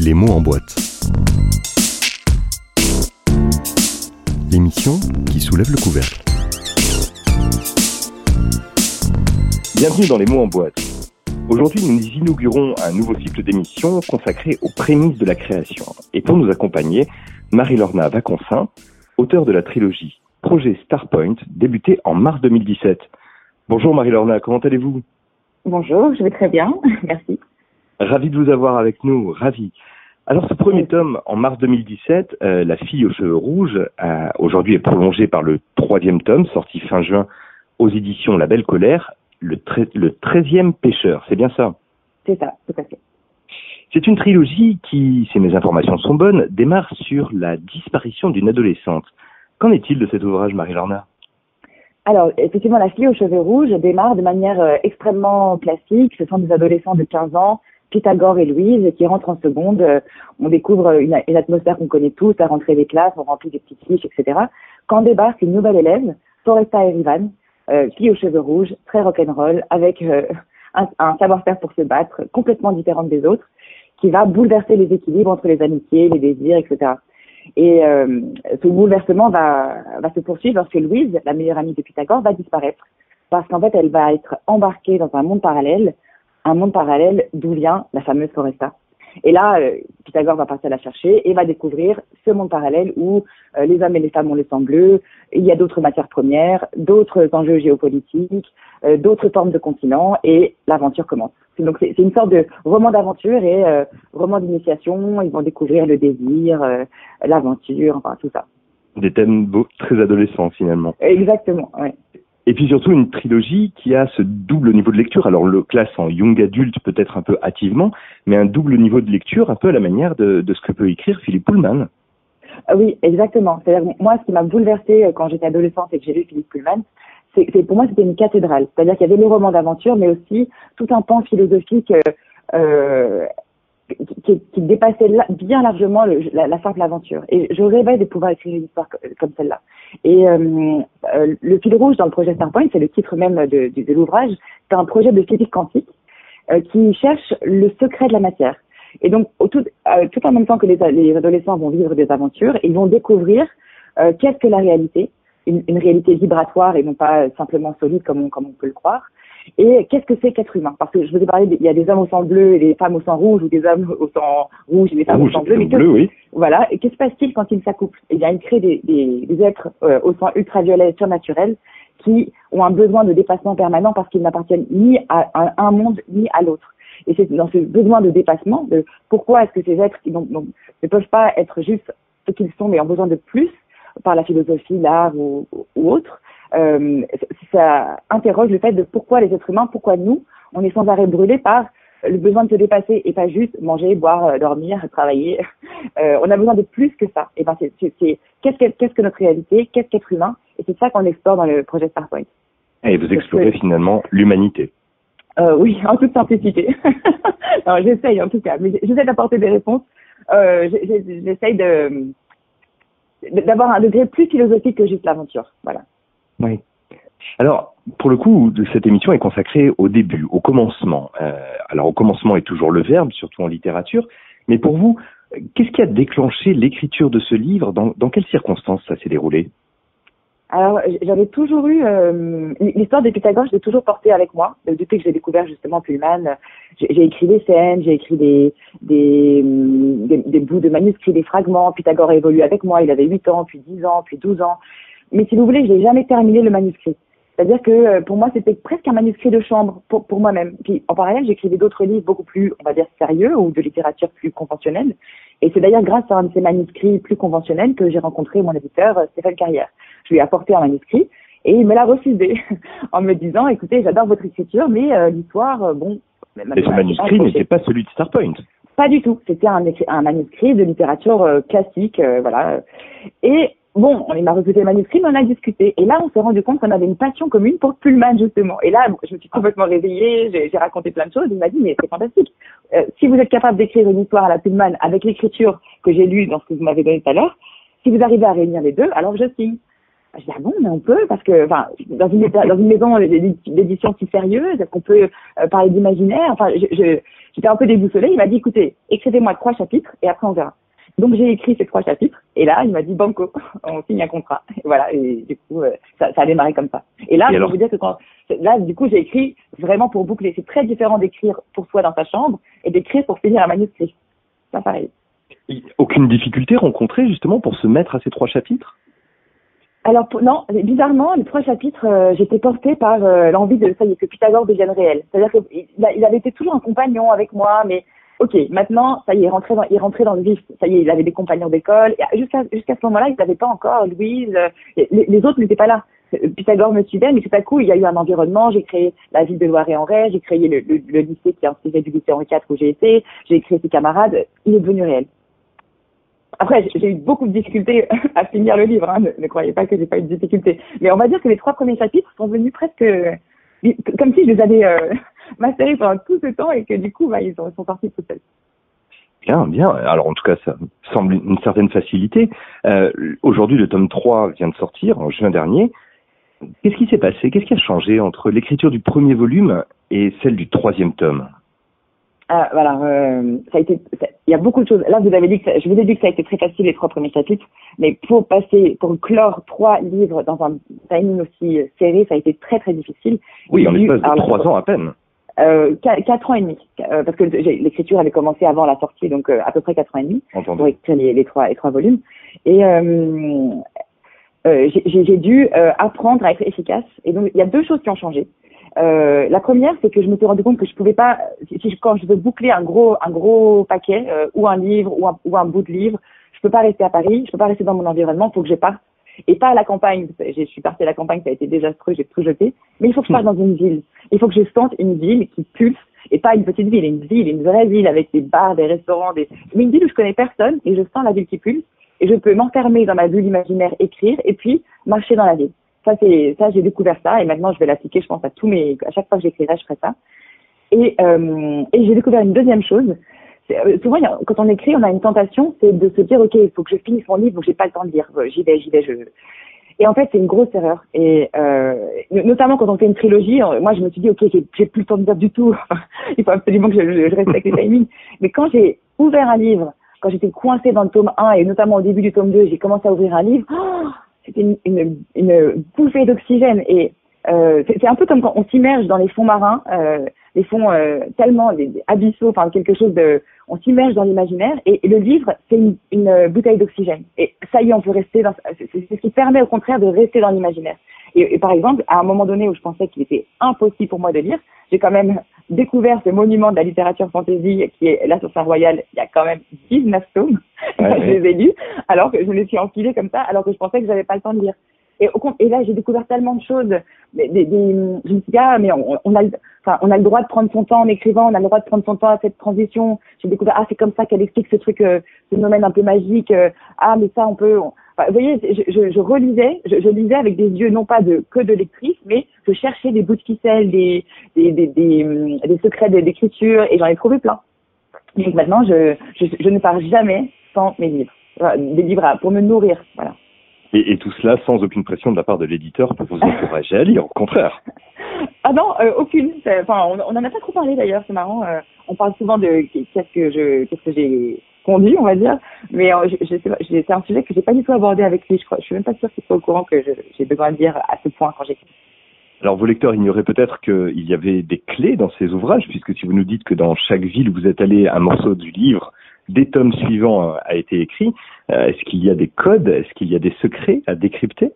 Les mots en boîte. L'émission qui soulève le couvercle. Bienvenue dans Les mots en boîte. Aujourd'hui, nous inaugurons un nouveau cycle d'émissions consacré aux prémices de la création. Et pour nous accompagner, Marie-Lorna Vaconsin, auteure de la trilogie Projet Starpoint, débuté en mars 2017. Bonjour Marie-Lorna, comment allez-vous? Bonjour, je vais très bien, merci. Ravi de vous avoir avec nous, ravi. Alors ce premier tome, en mars 2017, euh, La fille aux cheveux rouges, aujourd'hui est prolongé par le troisième tome, sorti fin juin aux éditions La Belle Colère, le, le 13e pêcheur, c'est bien ça? C'est ça, tout à fait. C'est une trilogie qui, si mes informations sont bonnes, démarre sur la disparition d'une adolescente. Qu'en est-il de cet ouvrage, Marie-Lorna? Alors, effectivement, La fille aux cheveux rouges démarre de manière euh, extrêmement classique. Ce sont des adolescents de 15 ans Pythagore et Louise qui rentrent en seconde. Euh, on découvre une, atmosphère qu'on connaît tous, à rentrer des classes, on remplit des petites fiches, etc. Quand débarque une nouvelle élève, Foresta Erivan, euh, qui aux cheveux rouges, très rock'n'roll, avec euh, un, un savoir-faire pour se battre, complètement différente des autres, qui va bouleverser les équilibres entre les amitiés, les désirs, etc. Et euh, ce bouleversement va, va se poursuivre lorsque Louise, la meilleure amie de Pythagore, va disparaître. Parce qu'en fait, elle va être embarquée dans un monde parallèle un monde parallèle d'où vient la fameuse Foresta. Et là, euh, Pythagore va partir la chercher et va découvrir ce monde parallèle où euh, les hommes et les femmes ont le sang bleu, il y a d'autres matières premières, d'autres enjeux géopolitiques, euh, d'autres formes de continents et l'aventure commence. Donc c'est une sorte de roman d'aventure et roman d'initiation. Ils vont découvrir le désir, l'aventure, enfin tout ça. Des thèmes beaux, très adolescents finalement. Exactement, oui. Et puis surtout une trilogie qui a ce double niveau de lecture. Alors le classe en young adulte peut-être un peu hâtivement, mais un double niveau de lecture un peu à la manière de, ce que peut écrire Philippe Pullman. Ah oui, exactement. C'est-à-dire moi, ce qui m'a bouleversée euh, quand j'étais adolescente et que j'ai lu Philippe Pullman, c'est pour moi c'était une cathédrale. C'est-à-dire qu'il y avait le roman d'aventure, mais aussi tout un pan philosophique euh, euh qui, qui, dépassait bien largement le, la, la, simple aventure. Et je rêvais de pouvoir écrire une histoire comme celle-là. Et euh, euh, le fil rouge dans le projet Starpoint, c'est le titre même de, de, de l'ouvrage, c'est un projet de physique quantique euh, qui cherche le secret de la matière. Et donc, au tout, euh, tout en même temps que les, les, adolescents vont vivre des aventures, ils vont découvrir euh, qu'est-ce que la réalité, une, une, réalité vibratoire et non pas simplement solide comme on, comme on peut le croire. Et qu'est-ce que c'est qu'être humain? Parce que je vous ai parlé, il y a des hommes au sang bleu et des femmes au sang rouge, ou des hommes au sang rouge et des femmes au sang bleu. Mais bleu, oui. Voilà. Et qu'est-ce qui se passe-t-il quand ils s'accouplent? Eh bien, ils créent des, des, des êtres euh, au sang ultraviolet surnaturel qui ont un besoin de dépassement permanent parce qu'ils n'appartiennent ni à, un monde ni à l'autre. Et c'est dans ce besoin de dépassement, de pourquoi est-ce que ces êtres qui donc, ne peuvent pas être juste ce qu'ils sont, mais ont besoin de plus par la philosophie, l'art ou, ou autre, euh, ça interroge le fait de pourquoi les êtres humains, pourquoi nous, on est sans arrêt brûlés par le besoin de se dépasser et pas juste manger, boire, euh, dormir, travailler. Euh, on a besoin de plus que ça. Et ben c'est qu'est-ce que, qu'est-ce que notre réalité, qu'est-ce qu'être humain, et c'est ça qu'on explore dans le projet Starpoint. Et vous explorez finalement l'humanité. Euh, oui, en toute simplicité. j'essaye en tout cas, mais j'essaie d'apporter des réponses. Euh, j'essaye de d'avoir un degré plus philosophique que juste l'aventure. Voilà. Oui. Alors, pour le coup, cette émission est consacrée au début, au commencement. Euh, alors, au commencement est toujours le verbe, surtout en littérature. Mais pour vous, qu'est-ce qui a déclenché l'écriture de ce livre? Dans, quelles circonstances ça s'est déroulé? Alors, j'avais toujours eu euh, l'histoire des Pythagore, je l'ai toujours portée avec moi euh, depuis que j'ai découvert justement Pullman. J'ai écrit des scènes, j'ai écrit des, bouts de manuscrits, des fragments. Pythagore a évolué avec moi. Il avait 8 ans, puis 10 ans, puis 12 ans. Mais si vous voulez, je n'ai jamais terminé le manuscrit. C'est-à-dire que euh, pour moi, c'était presque un manuscrit de chambre pour, pour moi-même. Puis en parallèle, j'écrivais d'autres livres beaucoup plus, on va dire, sérieux ou de littérature plus conventionnelle. Et c'est d'ailleurs grâce à un de ces manuscrits plus conventionnels que j'ai rencontré mon éditeur, euh, Stéphane Carrière. Je lui ai apporté un manuscrit et il me l'a refusé en me disant, écoutez, j'adore votre écriture, mais euh, l'histoire, bon... Et ce manuscrit n'était pas celui de Starpoint Pas du tout. C'était un, un manuscrit de littérature classique, voilà. Et bon, on m'a recruté le manuscrit, mais on a discuté. Et là, on s'est rendu compte qu'on avait une passion commune pour Pullman, justement. Et là, je me suis complètement réveillée, j'ai raconté plein de choses. Il m'a dit, mais c'est fantastique. Euh, si vous êtes capable d'écrire une histoire à la Pullman avec l'écriture que j'ai lue dans ce que vous m'avez donné tout à l'heure, si vous arrivez à réunir les deux, alors je signe. Je dis, ah bon, mais on peut, parce que, enfin, dans une, dans une maison d'édition si sérieuse, est-ce qu'on peut euh, parler d'imaginaire Enfin, j'étais un peu déboussolée. Il m'a dit, écoutez, écrivez-moi trois chapitres et après on verra. Donc j'ai écrit ces trois chapitres et là il m'a dit banco, on signe un contrat. Et voilà et du coup euh, ça, ça, a démarré comme ça. Et là je peux vous dire que quand là du coup j'ai écrit vraiment pour boucler. C'est très différent d'écrire pour soi dans sa chambre et d'écrire pour finir un manuscrit. C'est pareil. Aucune difficulté rencontrée justement pour se mettre à ces trois chapitres? Alors non, bizarrement, les trois chapitres, euh, j'étais portée par euh, l'envie de ça y est que Pythagore devienne réel. C'est-à-dire qu'il il avait été toujours un compagnon avec moi, mais ok, maintenant, ça y est, rentré dans, il rentrait dans le vif. Ça y est, il avait des compagnons d'école. Jusqu'à jusqu'à ce moment-là, il n'avait pas encore Louise. Euh, les, les autres n'étaient pas là. Pythagore me suivait, mais tout à coup, il y a eu un environnement. J'ai créé la ville de Loire-et-en-Ré, j'ai créé le, le, le, lycée qui est inspiré du lycée Henri IV où j'ai été, j'ai créé ses camarades. Il est devenu réel. Après, j'ai eu beaucoup de difficultés à finir le livre. Hein. Ne, croyez pas que j'ai pas eu de difficultés. Mais on va dire que les trois premiers chapitres sont venus presque comme si je les avais euh, masterés pendant tout ce temps et que du coup, bah, ils sont, sont sortis tout seuls. Bien, bien. Alors en tout cas, ça semble une certaine facilité. Euh, Aujourd'hui, le tome 3 vient de sortir en juin dernier. Qu'est-ce qui s'est passé? Qu'est-ce qui a changé entre l'écriture du premier volume et celle du troisième tome? Ah, voilà, euh, ça a été, il y a beaucoup de choses. Là, vous avez dit que je vous ai dit que ça a été très facile les trois premiers chapitres, mais pour passer, pour clore trois livres dans un timing aussi serré, ça a été très très difficile. Oui, en l'espace de trois ans à peine. Euh, quatre ans et demi, euh, parce que l'écriture avait commencé avant la sortie, donc euh, à peu près quatre ans et demi pour écrire les, les, trois les trois volumes. Et euh, euh j'ai dû apprendre à être efficace. Et donc il y a deux choses qui ont changé. Euh, la première, c'est que je me suis rendu compte que je pouvais pas, si quand je veux boucler un gros, un gros paquet euh, ou un livre ou un, ou un bout de livre, je peux pas rester à Paris, je peux pas rester dans mon environnement, il faut que je parte. Et pas à la campagne. Je suis partie à la campagne, ça a été désastreux, j'ai tout jeté. Mais il faut que je parte dans une ville. Il faut que je sente une ville qui pulse et pas une petite ville, une ville, une vraie ville avec des bars, des restaurants, des, mais une ville où je connais personne et je sens la ville qui pulse et je peux m'enfermer dans ma bulle imaginaire, écrire et puis marcher dans la ville. Ça, c'est, ça, j'ai découvert ça et maintenant je vais l'appliquer, je pense, à tous mes, à chaque fois que j'écrirai, je ferai ça. Et, euh, et j'ai découvert une deuxième chose. Euh, souvent, quand on écrit, on a une tentation, c'est de se dire, OK, il faut que je finisse mon livre, donc j'ai pas le temps de lire. J'y vais, j'y vais, je. Et en fait, c'est une grosse erreur. Et euh, notamment quand on fait une trilogie, euh, moi, je me suis dit, OK, j'ai, plus le temps de lire du tout. il faut absolument que je, je respecte les timings. Mais quand j'ai ouvert un livre, quand j'étais coincée dans le tome 1 et notamment au début du tome 2, j'ai commencé à ouvrir un livre, oh, c'était une, bouffée d'oxygène. Et euh, c'est un peu comme quand on s'immerge dans les fonds marins, euh, les fonds euh, tellement des, abyssaux, enfin quelque chose de, on s'immerge dans l'imaginaire. Et, le livre, c'est une, une, bouteille d'oxygène. Et ça y est, on peut rester dans. C'est ce qui permet au contraire de rester dans l'imaginaire. Et, et, par exemple, à un moment donné où je pensais qu'il était impossible pour moi de lire, j'ai quand même découvert ce monument de la littérature fantasy qui est là sur Saint-Royal. Il y a quand même 19 tomes. Ouais, je les ai lus, alors que je me les suis enfilés comme ça, alors que je pensais que j'avais pas le temps de lire. Et, et là, j'ai découvert tellement de choses. Des, des, je me suis dit, ah, mais on, on, a, enfin, on a le droit de prendre son temps en écrivant, on a le droit de prendre son temps à cette transition. J'ai découvert, ah, c'est comme ça qu'elle explique ce truc, euh, ce phénomène un peu magique. Euh, ah, mais ça, on peut. Enfin, vous voyez, je, je, je relisais, je, je, lisais avec des yeux non pas de que de lectrice, mais je cherchais des bouts de ficelle, des, des, des, des, des secrets d'écriture, et j'en ai trouvé plein. Donc maintenant, je, je, je ne pars jamais sans mes livres, des livres pour me nourrir, voilà. Et, et, tout cela sans aucune pression de la part de l'éditeur pour vous encourager à lire, au contraire. Ah non, euh, aucune. Enfin, on, on en a pas trop parlé d'ailleurs, c'est marrant. Euh, on parle souvent de qu'est-ce que je, qu'est-ce que j'ai conduit, on va dire. Mais euh, je, je c'est un sujet que j'ai pas du tout abordé avec lui. Je crois, je suis même pas sûre qu'il soit au courant que j'ai besoin de dire à ce point quand j'écris. Alors vos lecteurs ignoraient peut-être qu'il y avait des clés dans ces ouvrages, puisque si vous nous dites que dans chaque ville où vous êtes allé, un morceau du livre des tomes suivants a été écrit, euh, est-ce qu'il y a des codes, est-ce qu'il y a des secrets à décrypter?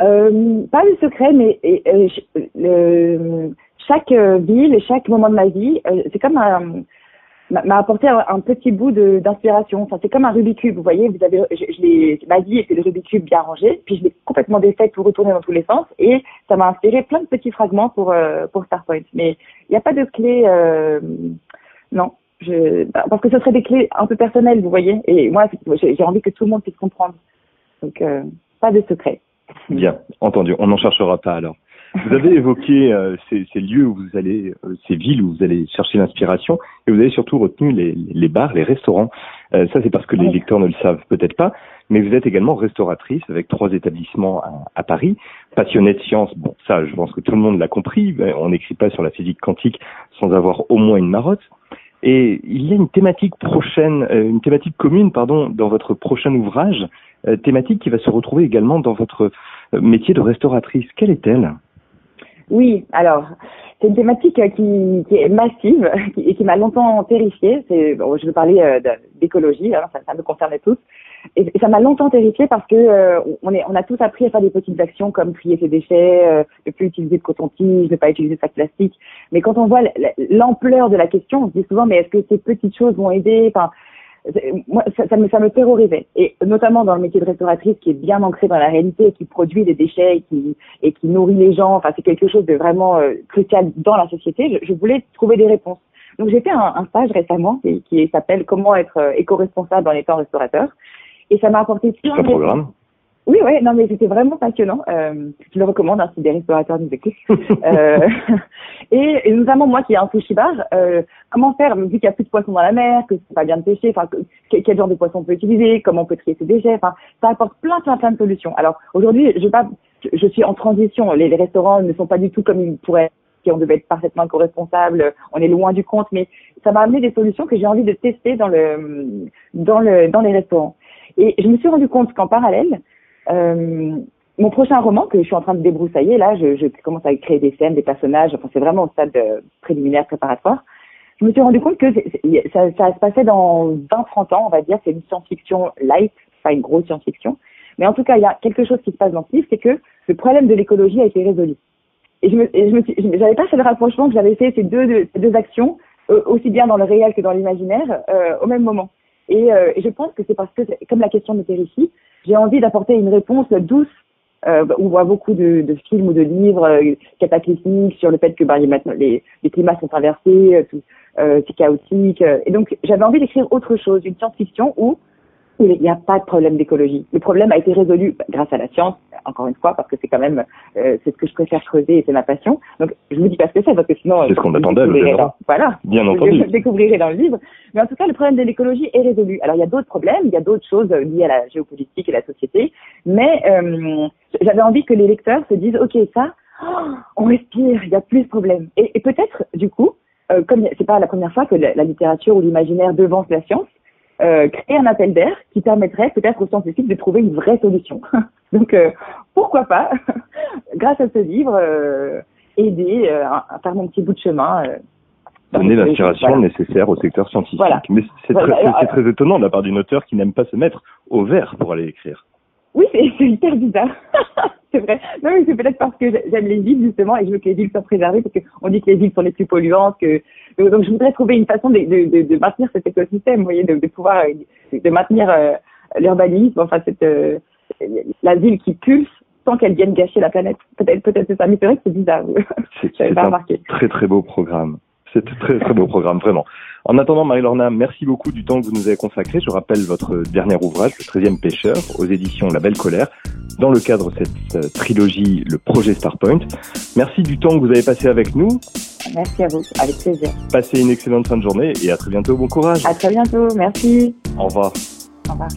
Euh, Pas de secrets, mais euh, chaque ville chaque moment de ma vie, c'est comme un m'a apporté un, petit bout d'inspiration. Enfin, c'est comme un Rubik's Cube, vous voyez, vous avez, je, ma vie était le Rubik's Cube bien rangé, puis je l'ai complètement défait pour retourner dans tous les sens, et ça m'a inspiré plein de petits fragments pour euh, pour Starpoint. Mais il n'y a pas de clé, euh, non, je, bah, parce que ce serait des clés un peu personnelles, vous voyez, et moi j'ai envie que tout le monde puisse comprendre. Donc euh, pas de secret. Bien, entendu. On n'en cherchera pas alors. Vous avez évoqué euh, ces, ces, lieux où vous allez, euh, ces villes où vous allez chercher l'inspiration, et vous avez surtout retenu les, les bars, les restaurants. Euh, ça, c'est parce que les lecteurs ne le savent peut-être pas, mais vous êtes également restauratrice avec trois établissements à, à, Paris. Passionnée de science, bon, ça, je pense que tout le monde l'a compris. On n'écrit pas sur la physique quantique sans avoir au moins une marotte. Et il y a une thématique prochaine, euh, une thématique commune, pardon, dans votre prochain ouvrage, euh, thématique qui va se retrouver également dans votre euh, métier de restauratrice. Quelle est-elle? Oui, alors c'est une thématique qui, est massive et qui m'a longtemps terrifiée. Bon, je veux parler d'écologie, hein, ça, ça me concerne tous. Et, ça m'a longtemps terrifiée parce que euh, on, est, on a tous appris à faire des petites actions comme trier ses déchets, euh, ne plus utiliser de coton-tige, ne pas utiliser de sac plastique. Mais quand on voit l'ampleur de la question, on se dit souvent mais est-ce que ces petites choses vont aider? Enfin, moi, ça, ça, me, ça me terrorisait. Et notamment dans le métier de restauratrice qui est bien ancré dans la réalité, qui produit des déchets et qui, et qui nourrit les gens. Enfin, c'est quelque chose de vraiment euh, crucial dans la société. Je, voulais trouver des réponses. Donc j'ai fait un, stage récemment qui, qui s'appelle Comment être éco-responsable en étant restaurateur. Et ça m'a apporté plein de programme. Oui, oui, non, mais c'était vraiment passionnant. Euh, je le recommande hein, si des restaurateurs nous écoutent. euh, et, et, notamment moi qui ai un sushi bar, euh, comment faire vu qu'il n'y a plus de poissons dans la mer, que c'est pas bien de pêcher, enfin quel genre de poisson on peut utiliser, comment on peut trier ses déchets, enfin ça apporte plein, plein, plein de solutions. Alors aujourd'hui, je pas, je suis en transition. Les, les, restaurants ne sont pas du tout comme ils pourraient si on devait être parfaitement co-responsable, on est loin du compte, mais ça m'a amené des solutions que j'ai envie de tester dans le dans le dans les restaurants. Et je me suis rendu compte qu'en parallèle, euh, mon prochain roman que je suis en train de débroussailler, là, je, je commence à créer des scènes, des personnages, enfin c'est vraiment au stade euh, préliminaire préparatoire. Je me suis rendu compte que ça, ça se passait dans 20-30 ans, on va dire, c'est une science-fiction light, pas une grosse science-fiction. Mais en tout cas, il y a quelque chose qui se passe dans ce livre, c'est que le problème de l'écologie a été résolu. Et je me, et je me j'avais pas fait le rapprochement que j'avais fait ces deux, deux actions, euh, aussi bien dans le réel que dans l'imaginaire, euh, au même moment. Et, euh, je pense que c'est parce que, comme la question me terrifie, j'ai envie d'apporter une réponse douce. Euh, on voit beaucoup de, de, films ou de livres euh, cataclysmiques sur le fait que bah, les, les, climats sont inversés, euh, euh, c'est chaotique. et donc, j'avais envie d'écrire autre chose, une science-fiction où il n'y a pas de problème d'écologie. Le problème a été résolu grâce à la science, encore une fois, parce que c'est quand même euh, c'est ce que je préfère creuser et c'est ma passion. Donc je vous dis pas ce que c'est parce que sinon c'est ce qu'on attendait. Dans, voilà, bien entendu. Je le découvrirai dans le livre. Mais en tout cas, le problème de l'écologie est résolu. Alors il y a d'autres problèmes, il y a d'autres choses liées à la géopolitique et la société, mais euh, j'avais envie que les lecteurs se disent ok ça, oh, on respire, il y a plus de problèmes. Et, et peut-être du coup, euh, comme c'est pas la première fois que la, la littérature ou l'imaginaire devance la science euh, créer un appel d'air qui permettrait peut-être aux scientifiques de trouver une vraie solution. Donc euh, pourquoi pas, grâce à ce livre, euh, aider euh, à faire mon petit bout de chemin. Donner l'inspiration voilà. nécessaire au secteur scientifique. Voilà. Mais c'est très, très, étonnant de la part d'une auteure qui n'aime pas se mettre au vert pour aller écrire. Oui, c'est hyper bizarre. c'est vrai. Non, mais c'est peut-être parce que j'aime les villes, justement, et je veux que les villes soient préservées, parce qu'on dit que les villes sont les plus polluantes, que, donc je voudrais trouver une façon de, de, de, maintenir cet écosystème, vous voyez, de, de pouvoir, de maintenir euh, l'urbanisme, enfin, cette, euh, la ville qui pulse, sans qu'elle vienne gâcher la planète. Peut-être, peut-être c'est ça, mais c'est vrai que c'est bizarre. C'est un remarqué. très très beau programme. C'est très très beau programme, vraiment. En attendant, Marie-Lorna, merci beaucoup du temps que vous nous avez consacré. Je rappelle votre dernier ouvrage, Le 13e pêcheur, aux éditions La Belle Colère, dans le cadre de cette euh, trilogie, le projet Starpoint. Merci du temps que vous avez passé avec nous. Merci à vous, avec plaisir. Passez une excellente fin de journée et à très bientôt. Bon courage. À très bientôt, merci. Au revoir. Au revoir.